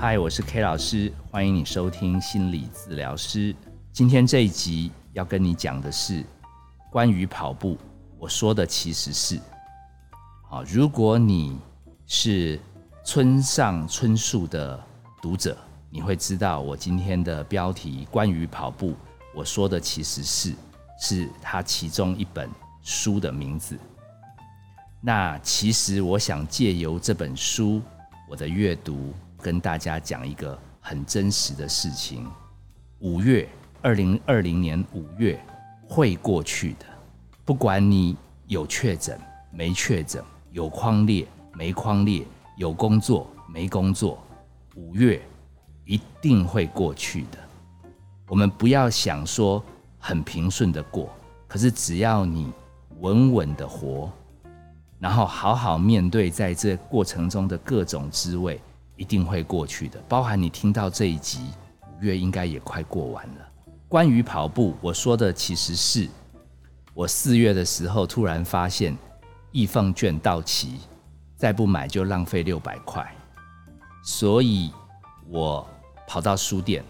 嗨，我是 K 老师，欢迎你收听心理治疗师。今天这一集要跟你讲的是关于跑步。我说的其实是，好，如果你是村上春树的读者，你会知道我今天的标题关于跑步。我说的其实是，是他其中一本书的名字。那其实我想借由这本书，我的阅读。跟大家讲一个很真实的事情：五月，二零二零年五月会过去的。不管你有确诊没确诊，有框列没框列，有工作没工作，五月一定会过去的。我们不要想说很平顺的过，可是只要你稳稳的活，然后好好面对在这过程中的各种滋味。一定会过去的，包含你听到这一集，五月应该也快过完了。关于跑步，我说的其实是我四月的时候突然发现易放券到期，再不买就浪费六百块，所以我跑到书店。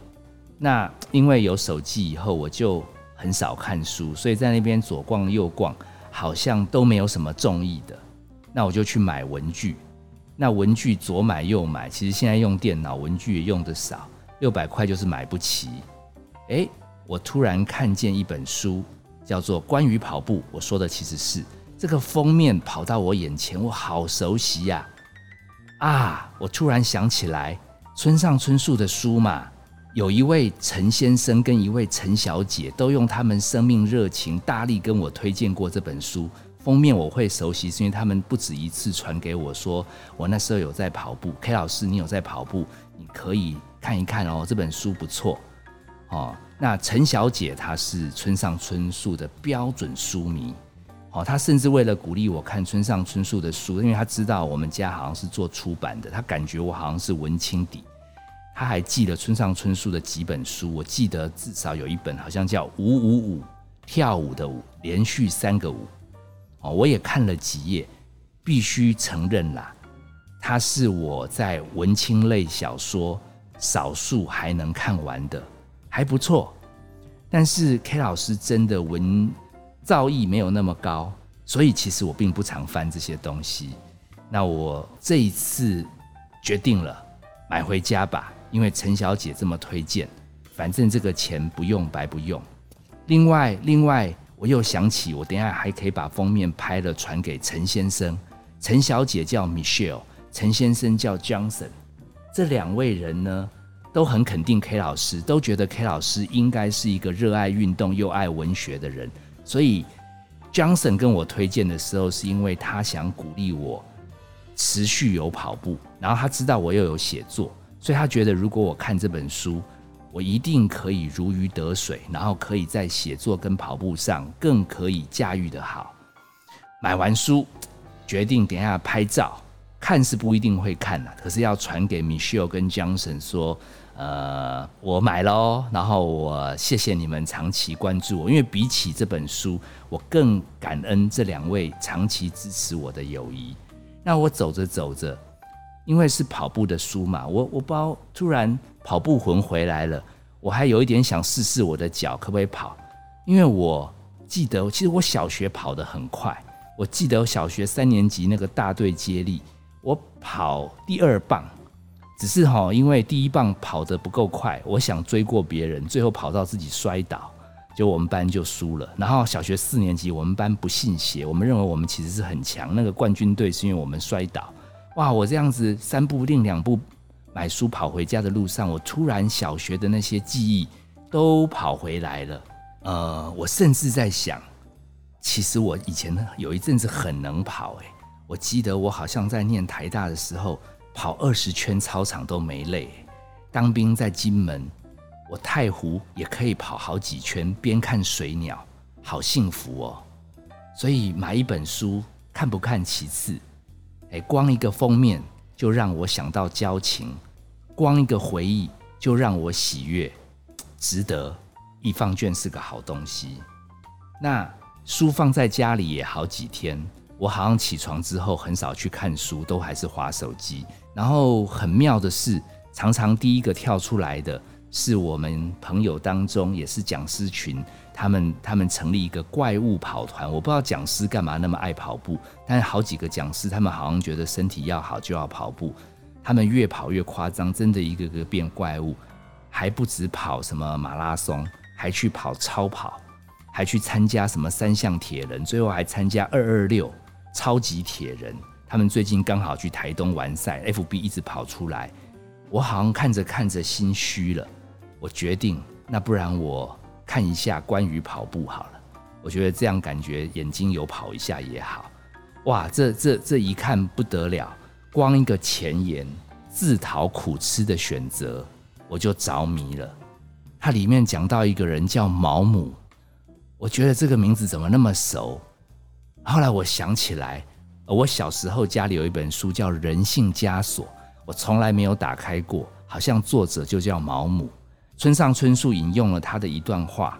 那因为有手机以后，我就很少看书，所以在那边左逛右逛，好像都没有什么中意的，那我就去买文具。那文具左买右买，其实现在用电脑文具也用的少，六百块就是买不起。哎，我突然看见一本书，叫做《关于跑步》，我说的其实是这个封面跑到我眼前，我好熟悉呀！啊，我突然想起来，村上春树的书嘛，有一位陈先生跟一位陈小姐，都用他们生命热情大力跟我推荐过这本书。封面我会熟悉，是因为他们不止一次传给我说，我那时候有在跑步。K 老师，你有在跑步，你可以看一看哦，这本书不错哦。那陈小姐她是村上春树的标准书迷，哦，她甚至为了鼓励我看村上春树的书，因为她知道我们家好像是做出版的，她感觉我好像是文青底，她还记了村上春树的几本书，我记得至少有一本好像叫五五五跳舞的舞，连续三个舞。我也看了几页，必须承认啦，它是我在文青类小说少数还能看完的，还不错。但是 K 老师真的文造诣没有那么高，所以其实我并不常翻这些东西。那我这一次决定了买回家吧，因为陈小姐这么推荐，反正这个钱不用白不用。另外，另外。我又想起，我等下还可以把封面拍了传给陈先生，陈小姐叫 Michelle，陈先生叫 Johnson，这两位人呢都很肯定 K 老师，都觉得 K 老师应该是一个热爱运动又爱文学的人，所以 Johnson 跟我推荐的时候，是因为他想鼓励我持续有跑步，然后他知道我又有写作，所以他觉得如果我看这本书。我一定可以如鱼得水，然后可以在写作跟跑步上更可以驾驭的好。买完书，决定等下拍照，看是不一定会看的，可是要传给 Michelle 跟 Johnson 说，呃，我买了，然后我谢谢你们长期关注我，因为比起这本书，我更感恩这两位长期支持我的友谊。那我走着走着。因为是跑步的书嘛，我我不知道突然跑步魂回来了，我还有一点想试试我的脚可不可以跑，因为我记得其实我小学跑得很快，我记得小学三年级那个大队接力，我跑第二棒，只是哈因为第一棒跑得不够快，我想追过别人，最后跑到自己摔倒，就我们班就输了。然后小学四年级我们班不信邪，我们认为我们其实是很强，那个冠军队是因为我们摔倒。哇！我这样子三步并两步买书跑回家的路上，我突然小学的那些记忆都跑回来了。呃，我甚至在想，其实我以前呢有一阵子很能跑。诶，我记得我好像在念台大的时候，跑二十圈操场都没累。当兵在金门，我太湖也可以跑好几圈，边看水鸟，好幸福哦。所以买一本书看不看其次。哎，光一个封面就让我想到交情，光一个回忆就让我喜悦，值得。一放卷是个好东西。那书放在家里也好几天，我好像起床之后很少去看书，都还是划手机。然后很妙的是，常常第一个跳出来的是我们朋友当中也是讲师群，他们他们成立一个怪物跑团。我不知道讲师干嘛那么爱跑步，但是好几个讲师他们好像觉得身体要好就要跑步，他们越跑越夸张，真的一个个变怪物，还不止跑什么马拉松，还去跑超跑，还去参加什么三项铁人，最后还参加二二六超级铁人。他们最近刚好去台东完赛，FB 一直跑出来，我好像看着看着心虚了。我决定，那不然我看一下关于跑步好了。我觉得这样感觉眼睛有跑一下也好。哇，这这这一看不得了，光一个前言“自讨苦吃”的选择，我就着迷了。它里面讲到一个人叫毛姆，我觉得这个名字怎么那么熟？后来我想起来。我小时候家里有一本书叫《人性枷锁》，我从来没有打开过，好像作者就叫毛姆。村上春树引用了他的一段话，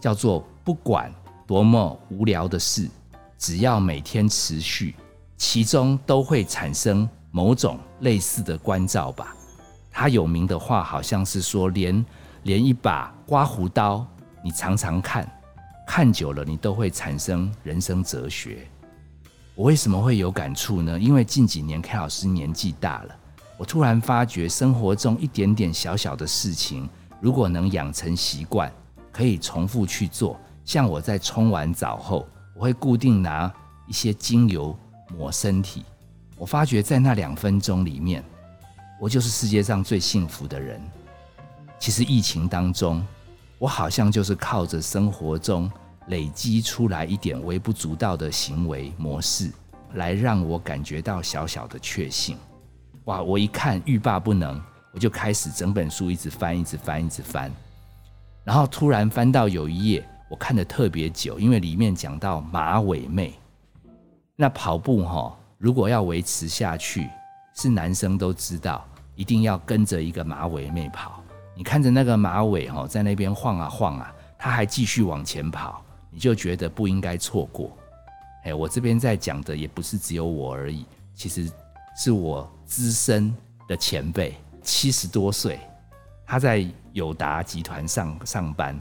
叫做“不管多么无聊的事，只要每天持续，其中都会产生某种类似的关照吧。”他有名的话好像是说，连连一把刮胡刀，你常常看，看久了，你都会产生人生哲学。我为什么会有感触呢？因为近几年 K 老师年纪大了，我突然发觉生活中一点点小小的事情，如果能养成习惯，可以重复去做。像我在冲完澡后，我会固定拿一些精油抹身体。我发觉在那两分钟里面，我就是世界上最幸福的人。其实疫情当中，我好像就是靠着生活中。累积出来一点微不足道的行为模式，来让我感觉到小小的确信。哇！我一看欲罢不能，我就开始整本书一直翻，一直翻，一直翻。然后突然翻到有一页，我看的特别久，因为里面讲到马尾妹。那跑步哈，如果要维持下去，是男生都知道，一定要跟着一个马尾妹跑。你看着那个马尾哈，在那边晃啊晃啊，他还继续往前跑。你就觉得不应该错过，哎，我这边在讲的也不是只有我而已，其实是我资深的前辈，七十多岁，他在友达集团上上班，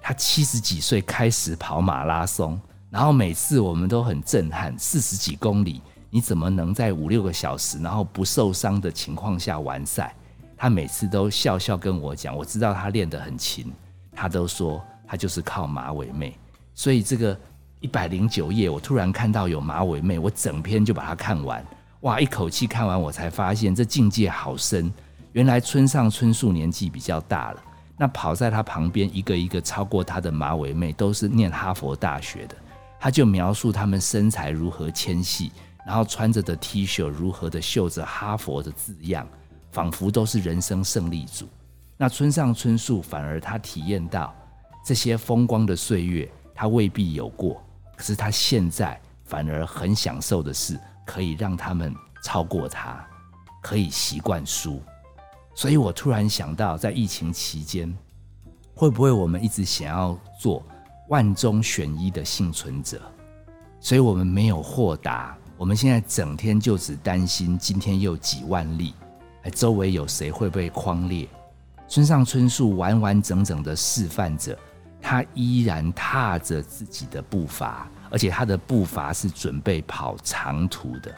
他七十几岁开始跑马拉松，然后每次我们都很震撼，四十几公里，你怎么能在五六个小时，然后不受伤的情况下完赛？他每次都笑笑跟我讲，我知道他练得很勤，他都说他就是靠马尾妹。所以这个一百零九页，我突然看到有马尾妹，我整篇就把它看完。哇，一口气看完，我才发现这境界好深。原来村上春树年纪比较大了，那跑在他旁边一个一个超过他的马尾妹，都是念哈佛大学的。他就描述他们身材如何纤细，然后穿着的 T 恤如何的绣着哈佛的字样，仿佛都是人生胜利组。那村上春树反而他体验到这些风光的岁月。他未必有过，可是他现在反而很享受的是，可以让他们超过他，可以习惯输。所以我突然想到，在疫情期间，会不会我们一直想要做万中选一的幸存者？所以我们没有豁达，我们现在整天就只担心今天又几万例，哎，周围有谁会被框裂？村上春树完完整整的示范着。他依然踏着自己的步伐，而且他的步伐是准备跑长途的。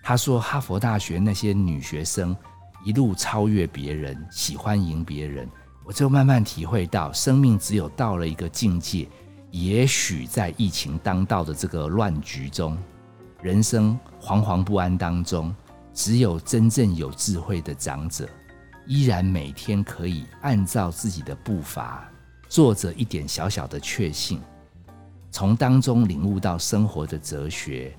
他说：“哈佛大学那些女学生一路超越别人，喜欢赢别人。”我就慢慢体会到，生命只有到了一个境界，也许在疫情当道的这个乱局中，人生惶惶不安当中，只有真正有智慧的长者，依然每天可以按照自己的步伐。做着一点小小的确信，从当中领悟到生活的哲学，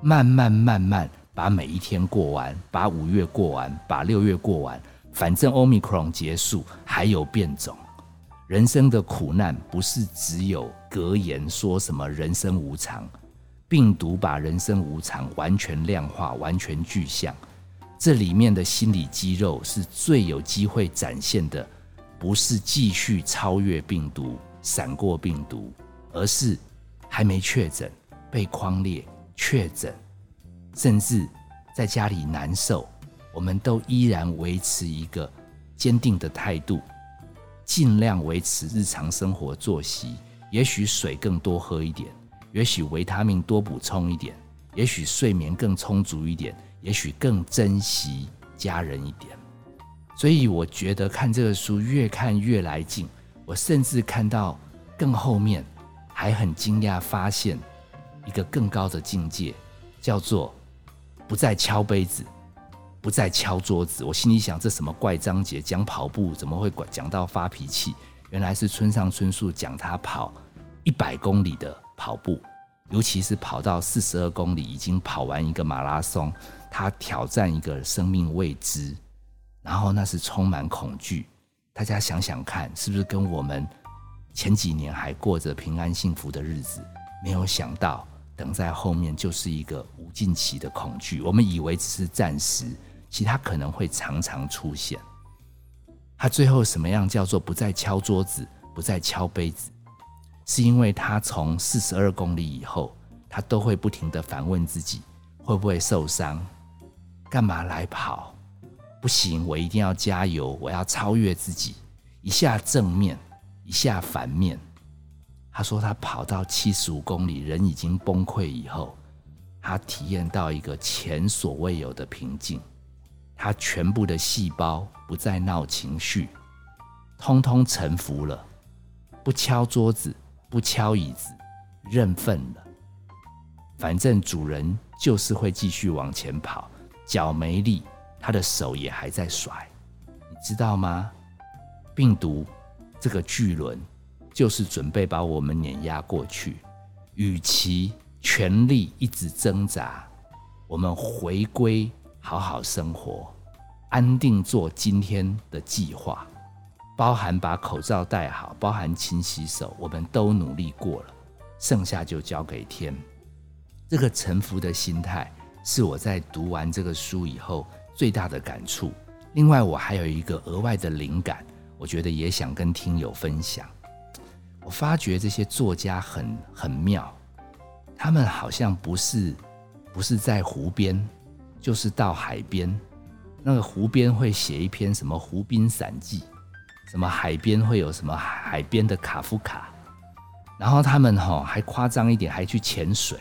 慢慢慢慢把每一天过完，把五月过完，把六月过完。反正欧米克戎结束，还有变种。人生的苦难不是只有格言说什么人生无常，病毒把人生无常完全量化，完全具象。这里面的心理肌肉是最有机会展现的。不是继续超越病毒、闪过病毒，而是还没确诊、被框列、确诊，甚至在家里难受，我们都依然维持一个坚定的态度，尽量维持日常生活作息。也许水更多喝一点，也许维他命多补充一点，也许睡眠更充足一点，也许更珍惜家人一点。所以我觉得看这个书越看越来劲，我甚至看到更后面还很惊讶，发现一个更高的境界，叫做不再敲杯子。不再敲桌子，我心里想：这什么怪章节？讲跑步怎么会讲到发脾气？原来是村上春树讲他跑一百公里的跑步，尤其是跑到四十二公里，已经跑完一个马拉松，他挑战一个生命未知，然后那是充满恐惧。大家想想看，是不是跟我们前几年还过着平安幸福的日子？没有想到，等在后面就是一个无尽期的恐惧。我们以为只是暂时。其他可能会常常出现。他最后什么样叫做不再敲桌子，不再敲杯子？是因为他从四十二公里以后，他都会不停的反问自己：会不会受伤？干嘛来跑？不行，我一定要加油！我要超越自己。一下正面，一下反面。他说他跑到七十五公里，人已经崩溃以后，他体验到一个前所未有的平静。他全部的细胞不再闹情绪，通通臣服了，不敲桌子，不敲椅子，认份了。反正主人就是会继续往前跑，脚没力，他的手也还在甩，你知道吗？病毒这个巨轮就是准备把我们碾压过去，与其全力一直挣扎，我们回归。好好生活，安定做今天的计划，包含把口罩戴好，包含勤洗手，我们都努力过了，剩下就交给天。这个臣服的心态是我在读完这个书以后最大的感触。另外，我还有一个额外的灵感，我觉得也想跟听友分享。我发觉这些作家很很妙，他们好像不是不是在湖边。就是到海边，那个湖边会写一篇什么《湖滨散记》，什么海边会有什么海边的卡夫卡，然后他们哈还夸张一点，还去潜水。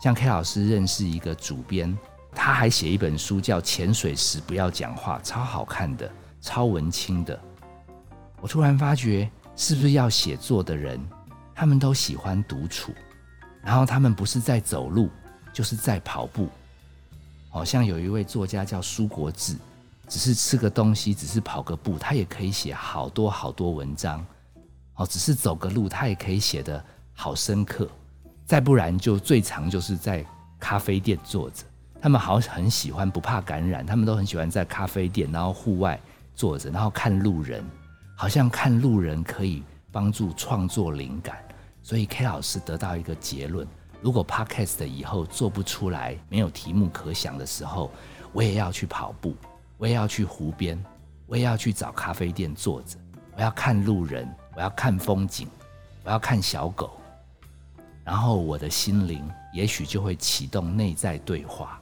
像 K 老师认识一个主编，他还写一本书叫《潜水时不要讲话》，超好看的，超文青的。我突然发觉，是不是要写作的人，他们都喜欢独处，然后他们不是在走路，就是在跑步。好像有一位作家叫苏国志，只是吃个东西，只是跑个步，他也可以写好多好多文章。哦，只是走个路，他也可以写得好深刻。再不然就最长就是在咖啡店坐着。他们好很喜欢，不怕感染，他们都很喜欢在咖啡店，然后户外坐着，然后看路人，好像看路人可以帮助创作灵感。所以 K 老师得到一个结论。如果 Podcast 以后做不出来，没有题目可想的时候，我也要去跑步，我也要去湖边，我也要去找咖啡店坐着，我要看路人，我要看风景，我要看小狗，然后我的心灵也许就会启动内在对话。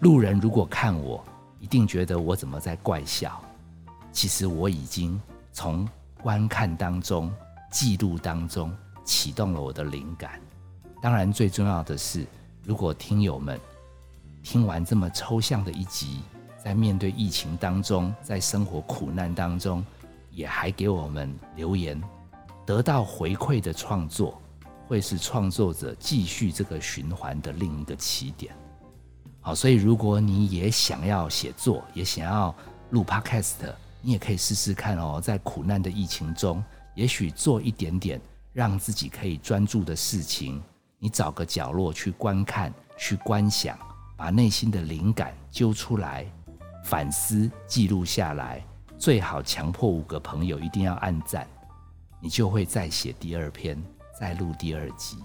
路人如果看我，一定觉得我怎么在怪笑，其实我已经从观看当中、记录当中启动了我的灵感。当然，最重要的是，如果听友们听完这么抽象的一集，在面对疫情当中，在生活苦难当中，也还给我们留言，得到回馈的创作，会是创作者继续这个循环的另一个起点。好，所以如果你也想要写作，也想要录 Podcast，你也可以试试看哦。在苦难的疫情中，也许做一点点让自己可以专注的事情。你找个角落去观看、去观想，把内心的灵感揪出来，反思记录下来，最好强迫五个朋友一定要按赞，你就会再写第二篇，再录第二集。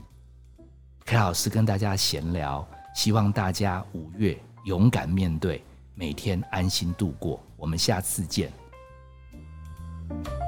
K 老师跟大家闲聊，希望大家五月勇敢面对，每天安心度过。我们下次见。Bye.